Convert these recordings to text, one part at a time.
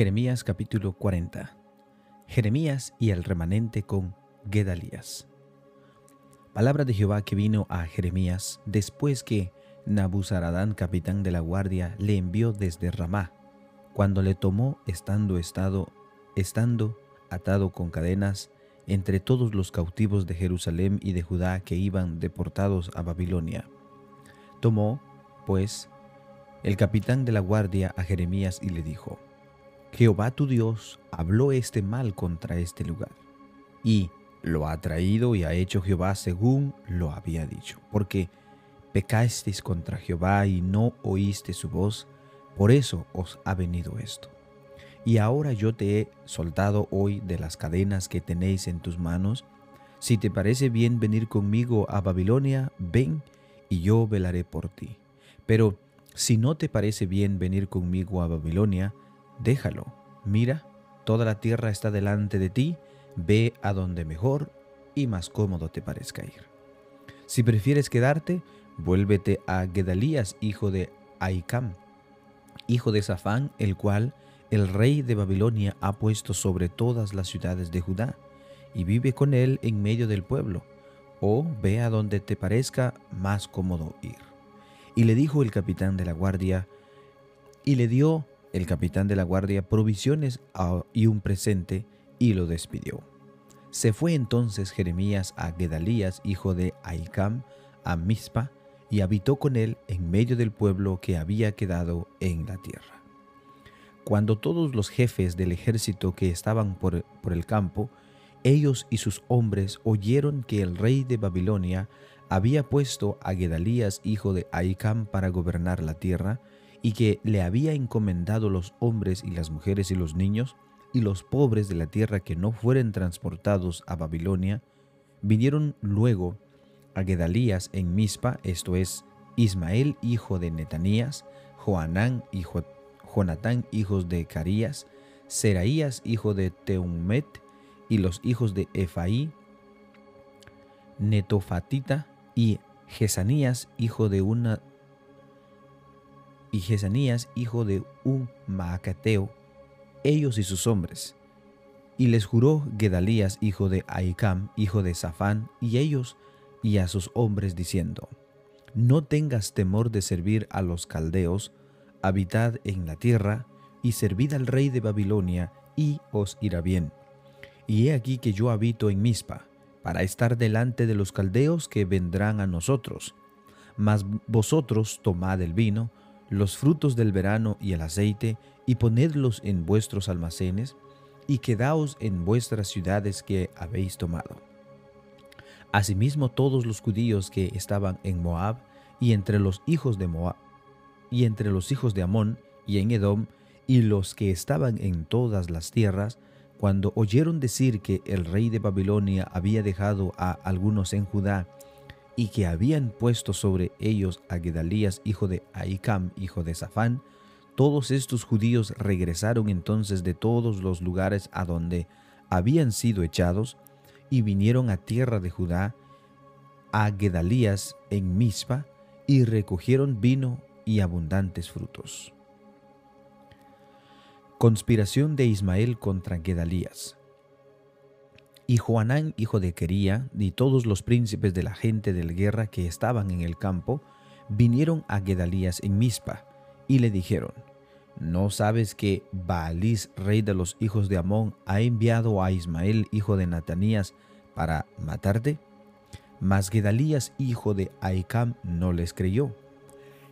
Jeremías capítulo 40. Jeremías y el remanente con Gedalías. Palabra de Jehová que vino a Jeremías después que Nabuzaradán, capitán de la guardia, le envió desde Ramá, cuando le tomó estando estado, estando atado con cadenas entre todos los cautivos de Jerusalén y de Judá que iban deportados a Babilonia. Tomó, pues, el capitán de la guardia a Jeremías y le dijo, Jehová tu Dios habló este mal contra este lugar, y lo ha traído y ha hecho Jehová según lo había dicho, porque pecasteis contra Jehová y no oíste su voz, por eso os ha venido esto. Y ahora yo te he soltado hoy de las cadenas que tenéis en tus manos. Si te parece bien venir conmigo a Babilonia, ven y yo velaré por ti. Pero si no te parece bien venir conmigo a Babilonia, déjalo. Mira, toda la tierra está delante de ti, ve a donde mejor y más cómodo te parezca ir. Si prefieres quedarte, vuélvete a Gedalías, hijo de Aicam, hijo de Safán, el cual el rey de Babilonia ha puesto sobre todas las ciudades de Judá, y vive con él en medio del pueblo, o ve a donde te parezca más cómodo ir. Y le dijo el capitán de la guardia, y le dio el capitán de la guardia provisiones y un presente, y lo despidió. Se fue entonces Jeremías a Gedalías, hijo de Aicam, a Mizpa, y habitó con él en medio del pueblo que había quedado en la tierra. Cuando todos los jefes del ejército que estaban por, por el campo, ellos y sus hombres oyeron que el rey de Babilonia había puesto a Gedalías, hijo de Aicam, para gobernar la tierra, y que le había encomendado los hombres y las mujeres y los niños y los pobres de la tierra que no fueren transportados a Babilonia, vinieron luego a Gedalías en Mizpa, esto es, Ismael hijo de Netanías, Joanán hijo Jonatán hijos de Carías, Seraías hijo de Teumet y los hijos de Efaí, Netofatita y Jesanías hijo de una y Jesanías, hijo de un ellos y sus hombres. Y les juró Gedalías, hijo de Aicam, hijo de Safán, y ellos y a sus hombres, diciendo, No tengas temor de servir a los caldeos, habitad en la tierra, y servid al rey de Babilonia, y os irá bien. Y he aquí que yo habito en Mizpa, para estar delante de los caldeos que vendrán a nosotros. Mas vosotros tomad el vino, los frutos del verano y el aceite, y ponedlos en vuestros almacenes, y quedaos en vuestras ciudades que habéis tomado. Asimismo todos los judíos que estaban en Moab, y entre los hijos de Moab, y entre los hijos de Amón, y en Edom, y los que estaban en todas las tierras, cuando oyeron decir que el rey de Babilonia había dejado a algunos en Judá, y que habían puesto sobre ellos a Gedalías, hijo de Aicam, hijo de Safán, todos estos judíos regresaron entonces de todos los lugares a donde habían sido echados y vinieron a tierra de Judá, a Gedalías en Mizpa, y recogieron vino y abundantes frutos. Conspiración de Ismael contra Gedalías. Y Joanán, hijo de Quería, y todos los príncipes de la gente de guerra que estaban en el campo, vinieron a Gedalías en Mizpa, y le dijeron, ¿No sabes que Baalís, rey de los hijos de Amón, ha enviado a Ismael, hijo de Natanías, para matarte? Mas Gedalías, hijo de Aicam, no les creyó.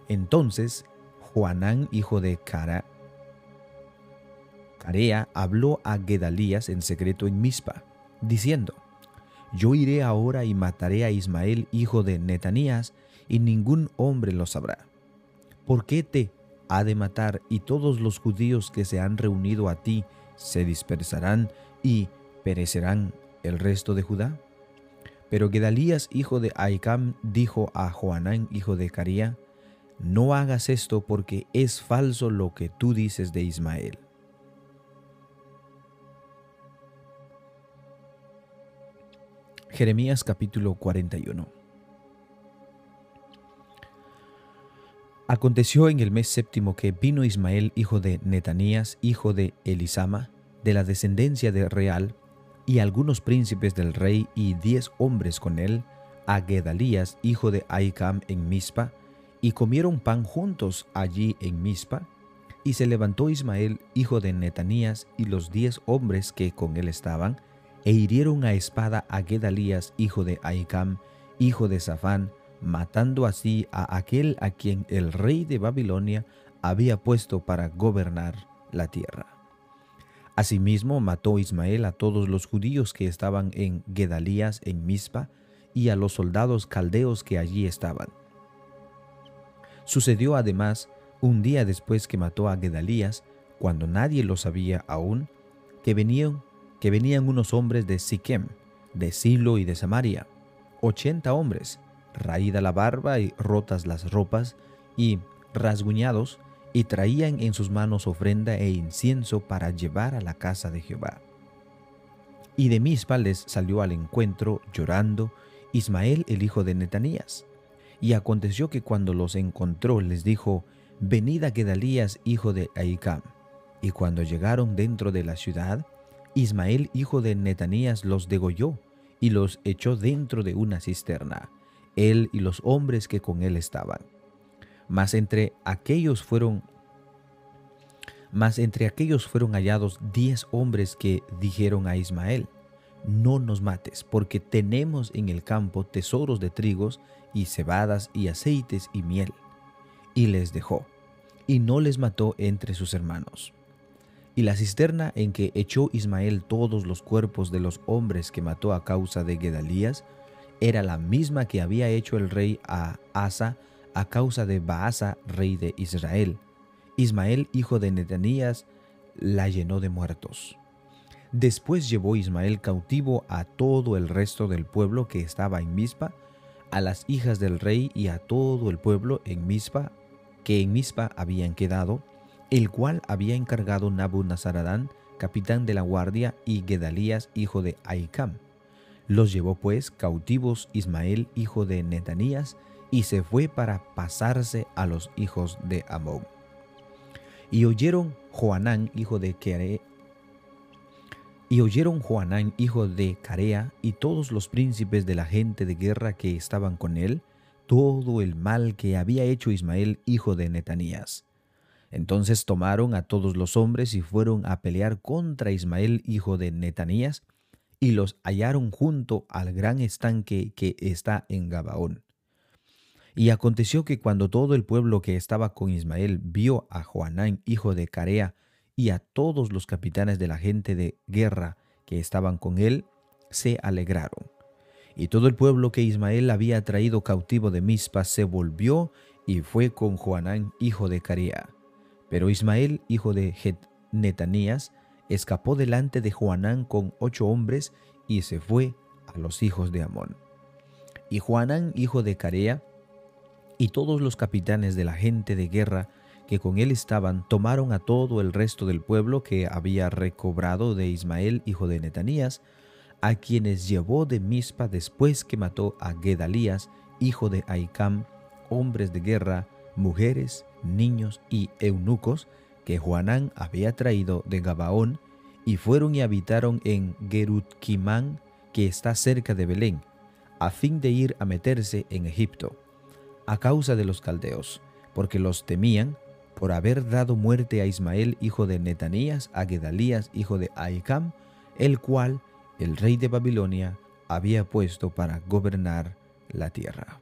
Entonces Joanán, hijo de Cara, Carea, habló a Gedalías en secreto en Mizpa, diciendo, Yo iré ahora y mataré a Ismael, hijo de Netanías, y ningún hombre lo sabrá. ¿Por qué te ha de matar y todos los judíos que se han reunido a ti se dispersarán y perecerán el resto de Judá? Pero Gedalías, hijo de Aicam, dijo a Joanán, hijo de Caría, No hagas esto porque es falso lo que tú dices de Ismael. Jeremías capítulo 41 Aconteció en el mes séptimo que vino Ismael, hijo de Netanías, hijo de Elisama, de la descendencia de Real, y algunos príncipes del rey y diez hombres con él, a Gedalías, hijo de Aicam, en Mizpa, y comieron pan juntos allí en Mizpa. Y se levantó Ismael, hijo de Netanías, y los diez hombres que con él estaban, e hirieron a espada a Gedalías, hijo de Aicam, hijo de Safán, matando así a aquel a quien el rey de Babilonia había puesto para gobernar la tierra. Asimismo mató Ismael a todos los judíos que estaban en Gedalías en Mizpa y a los soldados caldeos que allí estaban. Sucedió además un día después que mató a Gedalías, cuando nadie lo sabía aún, que venían, que venían unos hombres de Siquem, de Silo y de Samaria, ochenta hombres, raída la barba y rotas las ropas, y rasguñados, y traían en sus manos ofrenda e incienso para llevar a la casa de Jehová. Y de Mispa les salió al encuentro, llorando, Ismael el hijo de Netanías. Y aconteció que cuando los encontró les dijo, Venid a Gedalías hijo de Ahicam. Y cuando llegaron dentro de la ciudad, Ismael hijo de Netanías los degolló y los echó dentro de una cisterna él y los hombres que con él estaban. Mas entre aquellos fueron mas entre fueron hallados diez hombres que dijeron a Ismael, no nos mates, porque tenemos en el campo tesoros de trigos y cebadas y aceites y miel. Y les dejó, y no les mató entre sus hermanos. Y la cisterna en que echó Ismael todos los cuerpos de los hombres que mató a causa de Gedalías era la misma que había hecho el rey a Asa a causa de Baasa, rey de Israel. Ismael, hijo de Netanías, la llenó de muertos. Después llevó Ismael cautivo a todo el resto del pueblo que estaba en Mizpa, a las hijas del rey y a todo el pueblo en Mizpa, que en Mizpa habían quedado, el cual había encargado Nabu Nazaradán, capitán de la guardia, y Gedalías, hijo de Aicam. Los llevó pues cautivos Ismael, hijo de Netanías, y se fue para pasarse a los hijos de Amón. Y oyeron Joanán, hijo de Carea, y oyeron Joanán, hijo de Carea, y todos los príncipes de la gente de guerra que estaban con él, todo el mal que había hecho Ismael, hijo de Netanías. Entonces tomaron a todos los hombres y fueron a pelear contra Ismael, hijo de Netanías, y los hallaron junto al gran estanque que está en Gabaón. Y aconteció que cuando todo el pueblo que estaba con Ismael vio a Joanán, hijo de Carea, y a todos los capitanes de la gente de guerra que estaban con él, se alegraron. Y todo el pueblo que Ismael había traído cautivo de Mizpa se volvió y fue con Joanán, hijo de Carea. Pero Ismael, hijo de Netanías, escapó delante de Juanán con ocho hombres y se fue a los hijos de Amón. Y Juanán, hijo de Carea, y todos los capitanes de la gente de guerra que con él estaban, tomaron a todo el resto del pueblo que había recobrado de Ismael, hijo de Netanías, a quienes llevó de Mizpa después que mató a Gedalías, hijo de Aicam, hombres de guerra, mujeres, niños y eunucos, que Juanán había traído de Gabaón, y fueron y habitaron en Gerutkimán, que está cerca de Belén, a fin de ir a meterse en Egipto, a causa de los caldeos, porque los temían por haber dado muerte a Ismael, hijo de Netanías, a Gedalías, hijo de Aicam, el cual el rey de Babilonia había puesto para gobernar la tierra.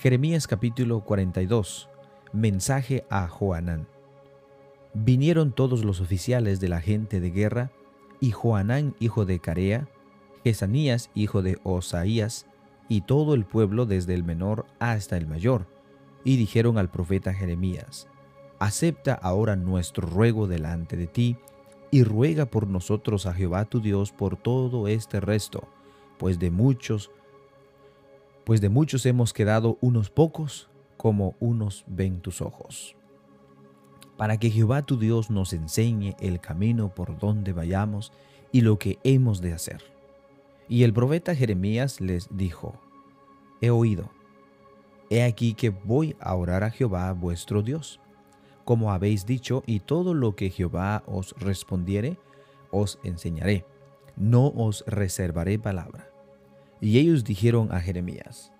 Jeremías capítulo 42 Mensaje a Joanán. Vinieron todos los oficiales de la gente de guerra, y Joanán hijo de Carea, Jesanías hijo de Osaías, y todo el pueblo desde el menor hasta el mayor, y dijeron al profeta Jeremías, Acepta ahora nuestro ruego delante de ti, y ruega por nosotros a Jehová tu Dios por todo este resto, pues de muchos pues de muchos hemos quedado unos pocos, como unos ven tus ojos. Para que Jehová tu Dios nos enseñe el camino por donde vayamos y lo que hemos de hacer. Y el profeta Jeremías les dijo, he oído. He aquí que voy a orar a Jehová vuestro Dios, como habéis dicho, y todo lo que Jehová os respondiere, os enseñaré. No os reservaré palabra. Y ellos dijeron a Jeremías,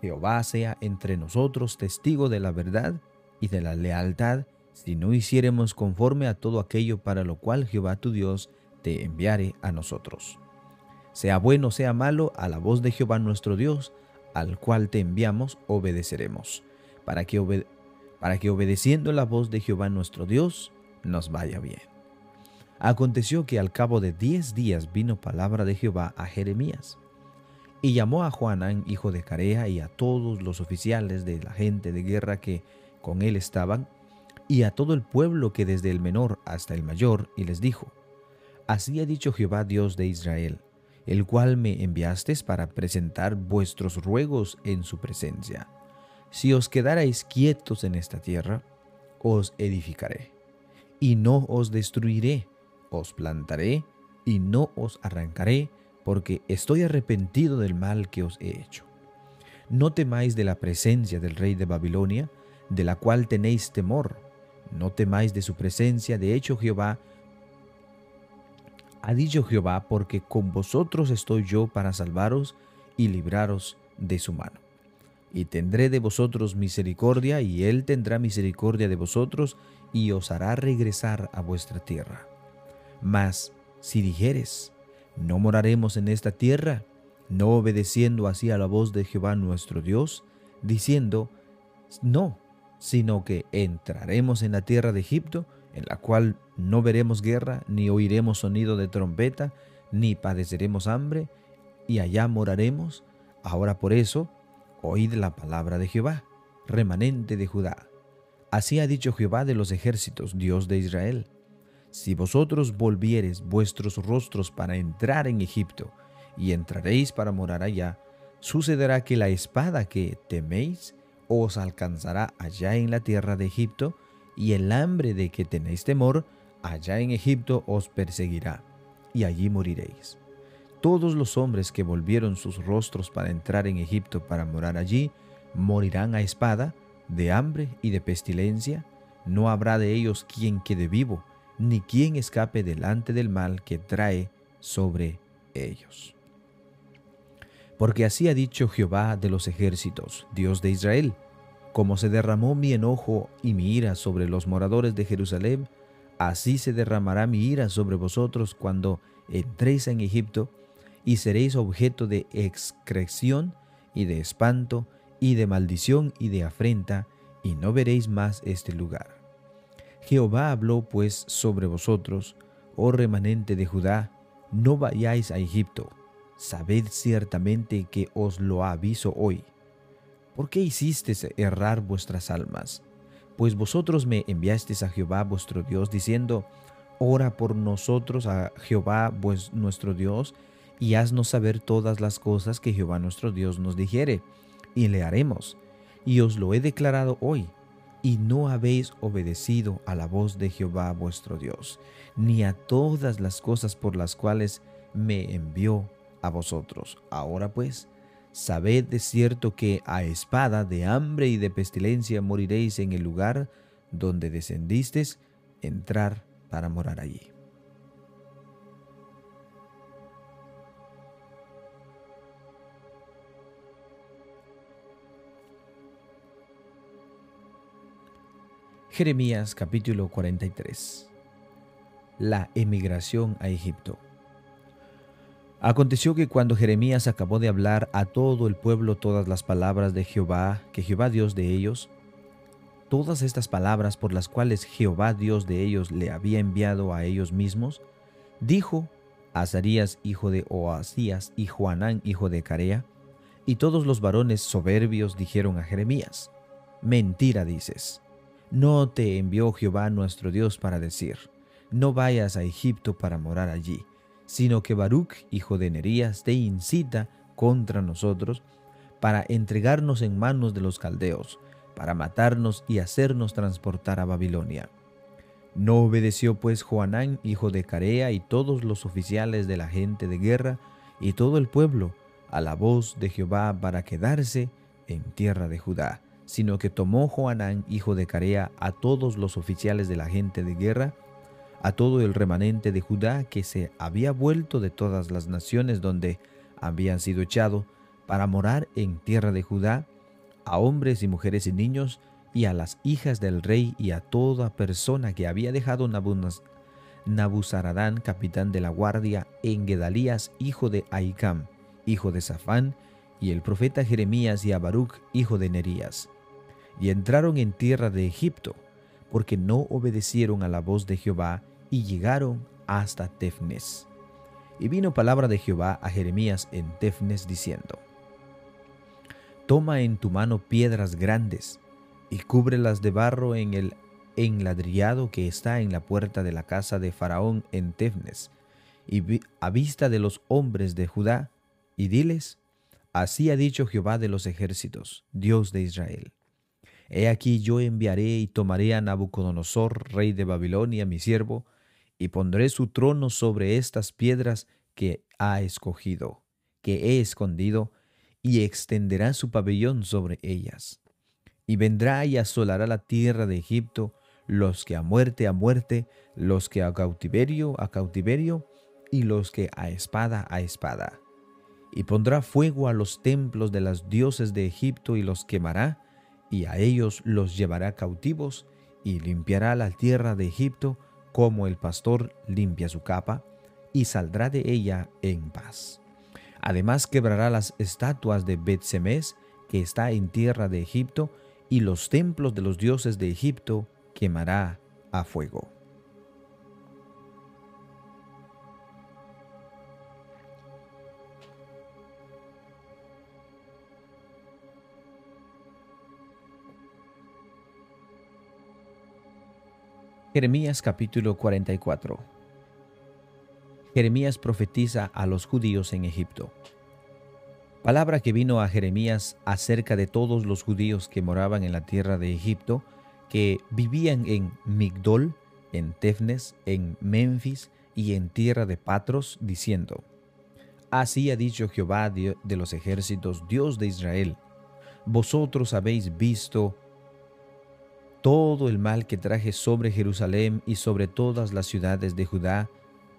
Jehová sea entre nosotros testigo de la verdad y de la lealtad, si no hiciéremos conforme a todo aquello para lo cual Jehová tu Dios te enviare a nosotros. Sea bueno, sea malo, a la voz de Jehová nuestro Dios, al cual te enviamos, obedeceremos, para que, para que obedeciendo la voz de Jehová nuestro Dios, nos vaya bien. Aconteció que al cabo de diez días vino palabra de Jehová a Jeremías, y llamó a Juanán, hijo de Carea, y a todos los oficiales de la gente de guerra que con él estaban, y a todo el pueblo que desde el menor hasta el mayor, y les dijo, Así ha dicho Jehová Dios de Israel, el cual me enviasteis para presentar vuestros ruegos en su presencia. Si os quedarais quietos en esta tierra, os edificaré, y no os destruiré, os plantaré, y no os arrancaré, porque estoy arrepentido del mal que os he hecho. No temáis de la presencia del rey de Babilonia, de la cual tenéis temor. No temáis de su presencia, de hecho Jehová ha dicho Jehová, porque con vosotros estoy yo para salvaros y libraros de su mano. Y tendré de vosotros misericordia, y él tendrá misericordia de vosotros, y os hará regresar a vuestra tierra. Mas, si dijeres, no moraremos en esta tierra, no obedeciendo así a la voz de Jehová nuestro Dios, diciendo, no, sino que entraremos en la tierra de Egipto, en la cual no veremos guerra, ni oiremos sonido de trompeta, ni padeceremos hambre, y allá moraremos. Ahora por eso, oíd la palabra de Jehová, remanente de Judá. Así ha dicho Jehová de los ejércitos, Dios de Israel. Si vosotros volviereis vuestros rostros para entrar en Egipto, y entraréis para morar allá, sucederá que la espada que teméis os alcanzará allá en la tierra de Egipto, y el hambre de que tenéis temor allá en Egipto os perseguirá, y allí moriréis. Todos los hombres que volvieron sus rostros para entrar en Egipto para morar allí, morirán a espada, de hambre y de pestilencia, no habrá de ellos quien quede vivo, ni quien escape delante del mal que trae sobre ellos. Porque así ha dicho Jehová de los ejércitos, Dios de Israel, como se derramó mi enojo y mi ira sobre los moradores de Jerusalén, así se derramará mi ira sobre vosotros cuando entréis en Egipto, y seréis objeto de excreción y de espanto y de maldición y de afrenta, y no veréis más este lugar. Jehová habló pues sobre vosotros, oh remanente de Judá, no vayáis a Egipto, sabed ciertamente que os lo aviso hoy ¿Por qué hicisteis errar vuestras almas? Pues vosotros me enviasteis a Jehová vuestro Dios, diciendo, Ora por nosotros a Jehová nuestro Dios, y haznos saber todas las cosas que Jehová nuestro Dios nos dijere, y le haremos. Y os lo he declarado hoy, y no habéis obedecido a la voz de Jehová vuestro Dios, ni a todas las cosas por las cuales me envió a vosotros. Ahora pues, Sabed de cierto que a espada de hambre y de pestilencia moriréis en el lugar donde descendisteis, entrar para morar allí. Jeremías capítulo 43 La emigración a Egipto. Aconteció que cuando Jeremías acabó de hablar a todo el pueblo todas las palabras de Jehová, que Jehová Dios de ellos, todas estas palabras por las cuales Jehová Dios de ellos le había enviado a ellos mismos, dijo Azarías hijo de Oasías y Juanán hijo de Carea, y todos los varones soberbios dijeron a Jeremías, Mentira dices, no te envió Jehová nuestro Dios para decir, no vayas a Egipto para morar allí sino que Baruch, hijo de Nerías, te incita contra nosotros para entregarnos en manos de los caldeos, para matarnos y hacernos transportar a Babilonia. No obedeció pues Joanán, hijo de Carea, y todos los oficiales de la gente de guerra, y todo el pueblo, a la voz de Jehová para quedarse en tierra de Judá, sino que tomó Joanán, hijo de Carea, a todos los oficiales de la gente de guerra, a todo el remanente de Judá que se había vuelto de todas las naciones donde habían sido echados, para morar en tierra de Judá, a hombres y mujeres y niños, y a las hijas del rey y a toda persona que había dejado Nabuzaradán, capitán de la guardia, en Gedalías, hijo de Ahikam, hijo de Safán, y el profeta Jeremías y a Baruch, hijo de Nerías. Y entraron en tierra de Egipto, porque no obedecieron a la voz de Jehová, y llegaron hasta Tefnes. Y vino palabra de Jehová a Jeremías en Tefnes diciendo, Toma en tu mano piedras grandes, y cúbrelas de barro en el enladrillado que está en la puerta de la casa de Faraón en Tefnes, y a vista de los hombres de Judá, y diles, Así ha dicho Jehová de los ejércitos, Dios de Israel. He aquí yo enviaré y tomaré a Nabucodonosor, rey de Babilonia, mi siervo, y pondré su trono sobre estas piedras que ha escogido, que he escondido, y extenderá su pabellón sobre ellas. Y vendrá y asolará la tierra de Egipto, los que a muerte a muerte, los que a cautiverio a cautiverio, y los que a espada a espada y pondrá fuego a los templos de los dioses de Egipto y los quemará, y a ellos los llevará cautivos, y limpiará la tierra de Egipto como el pastor limpia su capa, y saldrá de ella en paz. Además quebrará las estatuas de Bet-Semes, que está en tierra de Egipto, y los templos de los dioses de Egipto quemará a fuego. Jeremías capítulo 44 Jeremías profetiza a los judíos en Egipto. Palabra que vino a Jeremías acerca de todos los judíos que moraban en la tierra de Egipto, que vivían en Migdol, en Tefnes, en Memphis y en tierra de Patros, diciendo, Así ha dicho Jehová de los ejércitos, Dios de Israel, vosotros habéis visto todo el mal que traje sobre Jerusalén y sobre todas las ciudades de Judá,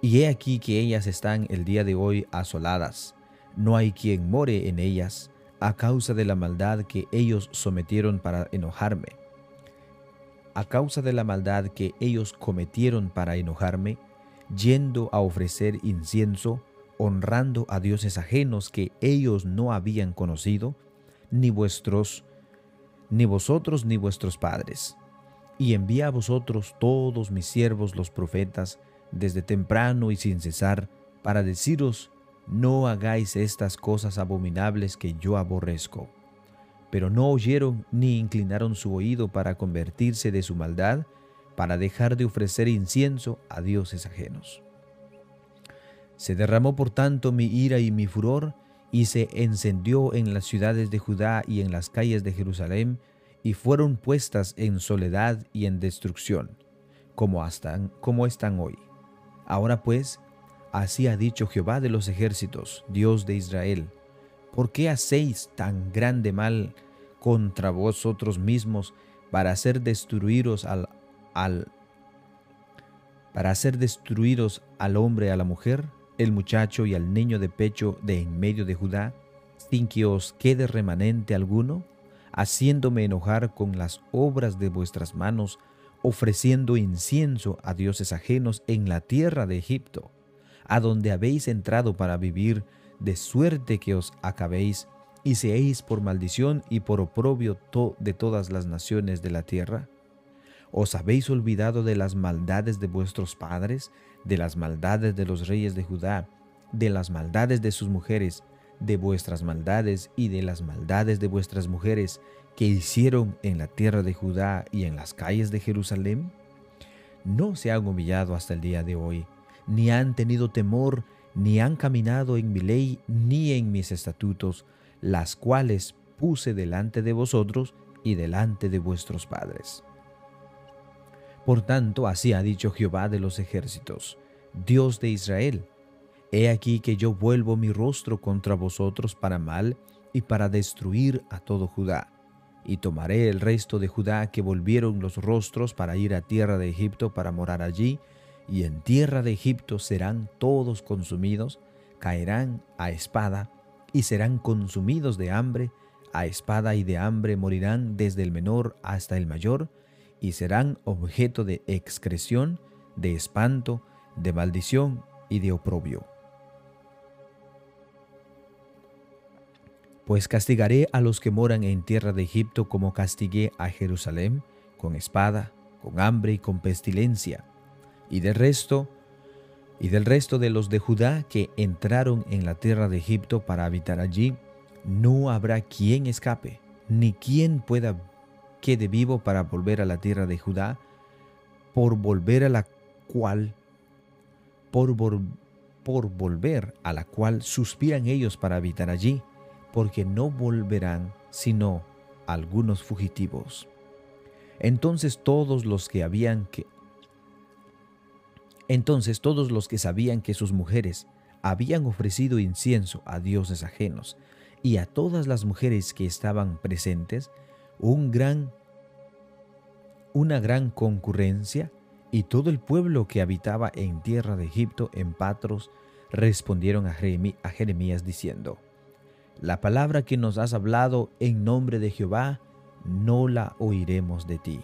y he aquí que ellas están el día de hoy asoladas. No hay quien more en ellas, a causa de la maldad que ellos sometieron para enojarme. A causa de la maldad que ellos cometieron para enojarme, yendo a ofrecer incienso, honrando a dioses ajenos que ellos no habían conocido, ni vuestros ni vosotros ni vuestros padres. Y envía a vosotros todos mis siervos los profetas, desde temprano y sin cesar, para deciros, no hagáis estas cosas abominables que yo aborrezco. Pero no oyeron ni inclinaron su oído para convertirse de su maldad, para dejar de ofrecer incienso a dioses ajenos. Se derramó por tanto mi ira y mi furor, y se encendió en las ciudades de Judá y en las calles de Jerusalén, y fueron puestas en soledad y en destrucción, como, están, hoy. Ahora pues, así ha dicho Jehová de los ejércitos, Dios de Israel, ¿por qué hacéis tan grande mal contra vosotros mismos para hacer destruiros al, al para hacer destruiros al hombre y a la mujer? El muchacho y al niño de pecho de en medio de Judá, sin que os quede remanente alguno, haciéndome enojar con las obras de vuestras manos, ofreciendo incienso a dioses ajenos en la tierra de Egipto, a donde habéis entrado para vivir, de suerte que os acabéis y seáis por maldición y por oprobio de todas las naciones de la tierra? ¿Os habéis olvidado de las maldades de vuestros padres, de las maldades de los reyes de Judá, de las maldades de sus mujeres, de vuestras maldades y de las maldades de vuestras mujeres que hicieron en la tierra de Judá y en las calles de Jerusalén? No se han humillado hasta el día de hoy, ni han tenido temor, ni han caminado en mi ley, ni en mis estatutos, las cuales puse delante de vosotros y delante de vuestros padres. Por tanto, así ha dicho Jehová de los ejércitos, Dios de Israel, He aquí que yo vuelvo mi rostro contra vosotros para mal y para destruir a todo Judá. Y tomaré el resto de Judá que volvieron los rostros para ir a tierra de Egipto para morar allí, y en tierra de Egipto serán todos consumidos, caerán a espada, y serán consumidos de hambre, a espada y de hambre morirán desde el menor hasta el mayor, y serán objeto de excreción, de espanto, de maldición y de oprobio. Pues castigaré a los que moran en tierra de Egipto como castigué a Jerusalén, con espada, con hambre y con pestilencia, y del resto, y del resto de los de Judá que entraron en la tierra de Egipto para habitar allí, no habrá quien escape, ni quien pueda quede vivo para volver a la tierra de Judá, por volver a la cual, por, por volver a la cual suspiran ellos para habitar allí, porque no volverán sino algunos fugitivos. Entonces todos los que habían que entonces todos los que sabían que sus mujeres habían ofrecido incienso a dioses ajenos y a todas las mujeres que estaban presentes, un gran, una gran concurrencia y todo el pueblo que habitaba en tierra de Egipto, en Patros, respondieron a Jeremías diciendo, La palabra que nos has hablado en nombre de Jehová, no la oiremos de ti,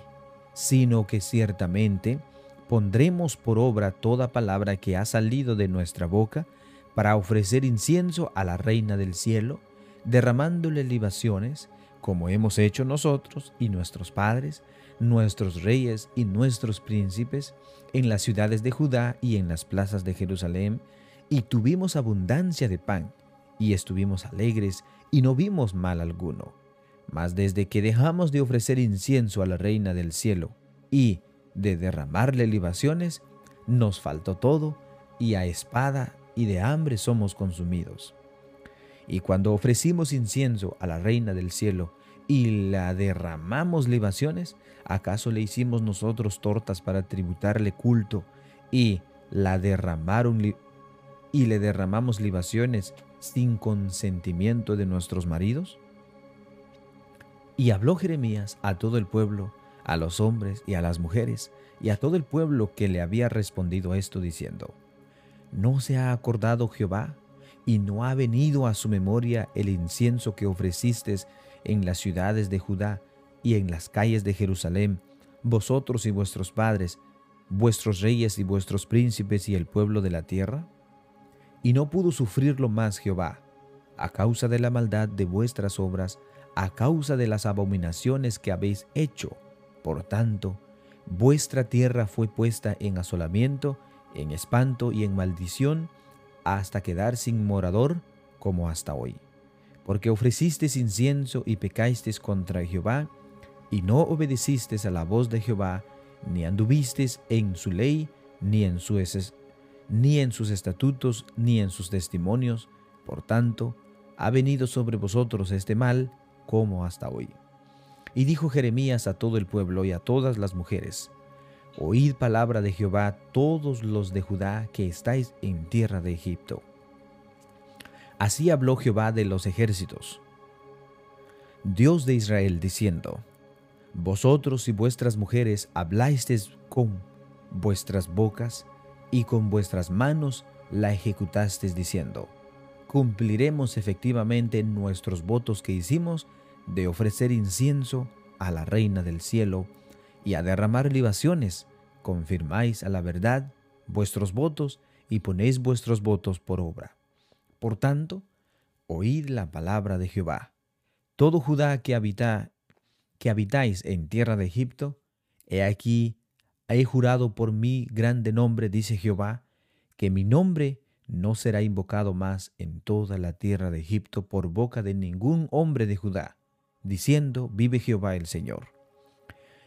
sino que ciertamente pondremos por obra toda palabra que ha salido de nuestra boca para ofrecer incienso a la reina del cielo, derramándole libaciones, como hemos hecho nosotros y nuestros padres, nuestros reyes y nuestros príncipes, en las ciudades de Judá y en las plazas de Jerusalén, y tuvimos abundancia de pan, y estuvimos alegres, y no vimos mal alguno. Mas desde que dejamos de ofrecer incienso a la reina del cielo y de derramarle libaciones, nos faltó todo, y a espada y de hambre somos consumidos. Y cuando ofrecimos incienso a la reina del cielo y la derramamos libaciones, ¿acaso le hicimos nosotros tortas para tributarle culto y la derramaron y le derramamos libaciones sin consentimiento de nuestros maridos? Y habló Jeremías a todo el pueblo, a los hombres y a las mujeres, y a todo el pueblo que le había respondido esto diciendo, ¿No se ha acordado Jehová y no ha venido a su memoria el incienso que ofreciste en las ciudades de Judá y en las calles de Jerusalén, vosotros y vuestros padres, vuestros reyes y vuestros príncipes y el pueblo de la tierra? Y no pudo sufrirlo más Jehová, a causa de la maldad de vuestras obras, a causa de las abominaciones que habéis hecho. Por tanto, vuestra tierra fue puesta en asolamiento, en espanto y en maldición, hasta quedar sin morador como hasta hoy. Porque ofrecisteis incienso y pecasteis contra Jehová, y no obedecisteis a la voz de Jehová, ni anduvisteis en su ley, ni en, ni en sus estatutos, ni en sus testimonios. Por tanto, ha venido sobre vosotros este mal como hasta hoy. Y dijo Jeremías a todo el pueblo y a todas las mujeres, Oíd palabra de Jehová todos los de Judá que estáis en tierra de Egipto. Así habló Jehová de los ejércitos, Dios de Israel, diciendo, Vosotros y vuestras mujeres hablasteis con vuestras bocas y con vuestras manos la ejecutasteis diciendo, Cumpliremos efectivamente nuestros votos que hicimos de ofrecer incienso a la Reina del cielo y a derramar libaciones confirmáis a la verdad vuestros votos y ponéis vuestros votos por obra. Por tanto, oíd la palabra de Jehová. Todo Judá que habita, que habitáis en tierra de Egipto, he aquí, he jurado por mi grande nombre, dice Jehová, que mi nombre no será invocado más en toda la tierra de Egipto por boca de ningún hombre de Judá, diciendo, vive Jehová el Señor.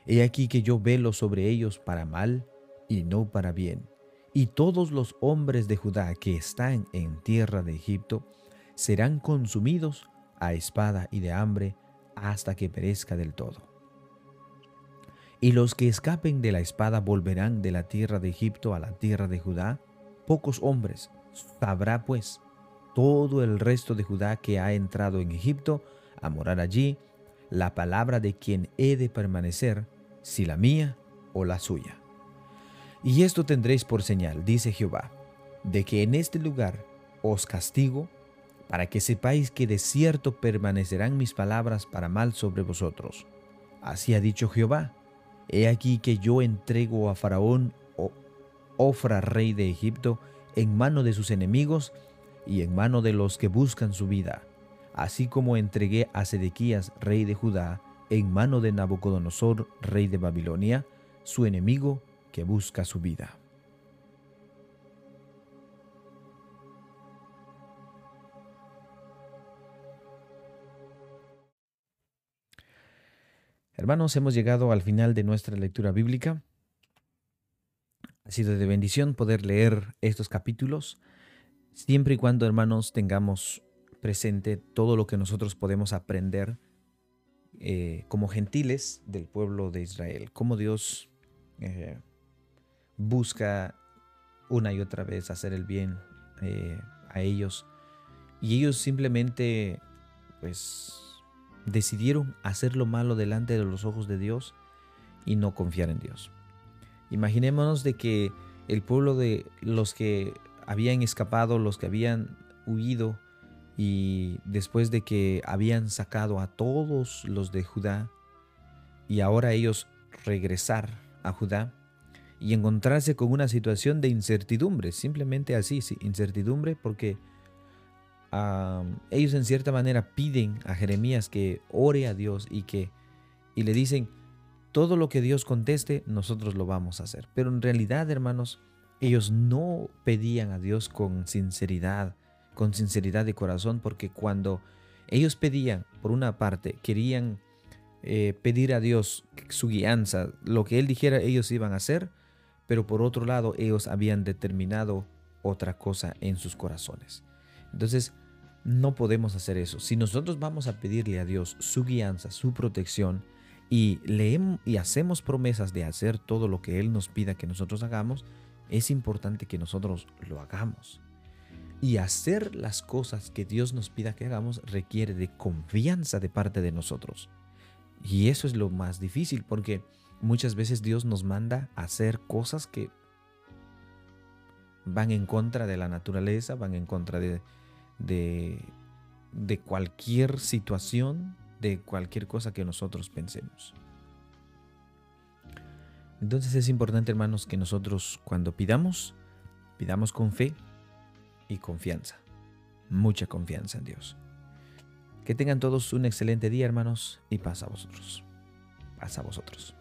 He aquí que yo velo sobre ellos para mal y no para bien. Y todos los hombres de Judá que están en tierra de Egipto serán consumidos a espada y de hambre hasta que perezca del todo. Y los que escapen de la espada volverán de la tierra de Egipto a la tierra de Judá, pocos hombres, Sabrá pues todo el resto de Judá que ha entrado en Egipto a morar allí la palabra de quien he de permanecer, si la mía o la suya. Y esto tendréis por señal, dice Jehová, de que en este lugar os castigo, para que sepáis que de cierto permanecerán mis palabras para mal sobre vosotros. Así ha dicho Jehová, he aquí que yo entrego a Faraón, Ofra, rey de Egipto, en mano de sus enemigos y en mano de los que buscan su vida, así como entregué a Sedequías, rey de Judá, en mano de Nabucodonosor, rey de Babilonia, su enemigo que busca su vida. Hermanos, hemos llegado al final de nuestra lectura bíblica. Ha sido de bendición poder leer estos capítulos, siempre y cuando, hermanos, tengamos presente todo lo que nosotros podemos aprender eh, como gentiles del pueblo de Israel, cómo Dios eh, busca una y otra vez hacer el bien eh, a ellos. Y ellos simplemente, pues, decidieron hacer lo malo delante de los ojos de Dios y no confiar en Dios. Imaginémonos de que el pueblo de los que habían escapado, los que habían huido, y después de que habían sacado a todos los de Judá, y ahora ellos regresar a Judá y encontrarse con una situación de incertidumbre, simplemente así, incertidumbre porque ellos en cierta manera piden a Jeremías que ore a Dios y que y le dicen todo lo que Dios conteste nosotros lo vamos a hacer. Pero en realidad, hermanos, ellos no pedían a Dios con sinceridad, con sinceridad de corazón, porque cuando ellos pedían, por una parte, querían eh, pedir a Dios su guianza, lo que Él dijera ellos iban a hacer, pero por otro lado ellos habían determinado otra cosa en sus corazones. Entonces, no podemos hacer eso. Si nosotros vamos a pedirle a Dios su guianza, su protección, y leemos y hacemos promesas de hacer todo lo que Él nos pida que nosotros hagamos, es importante que nosotros lo hagamos. Y hacer las cosas que Dios nos pida que hagamos requiere de confianza de parte de nosotros. Y eso es lo más difícil porque muchas veces Dios nos manda a hacer cosas que van en contra de la naturaleza, van en contra de, de, cualquier situación, de cualquier cosa que nosotros pensemos. Entonces es importante, hermanos, que nosotros cuando pidamos, pidamos con fe y confianza. Mucha confianza en Dios. Que tengan todos un excelente día, hermanos, y paz a vosotros. Paz a vosotros.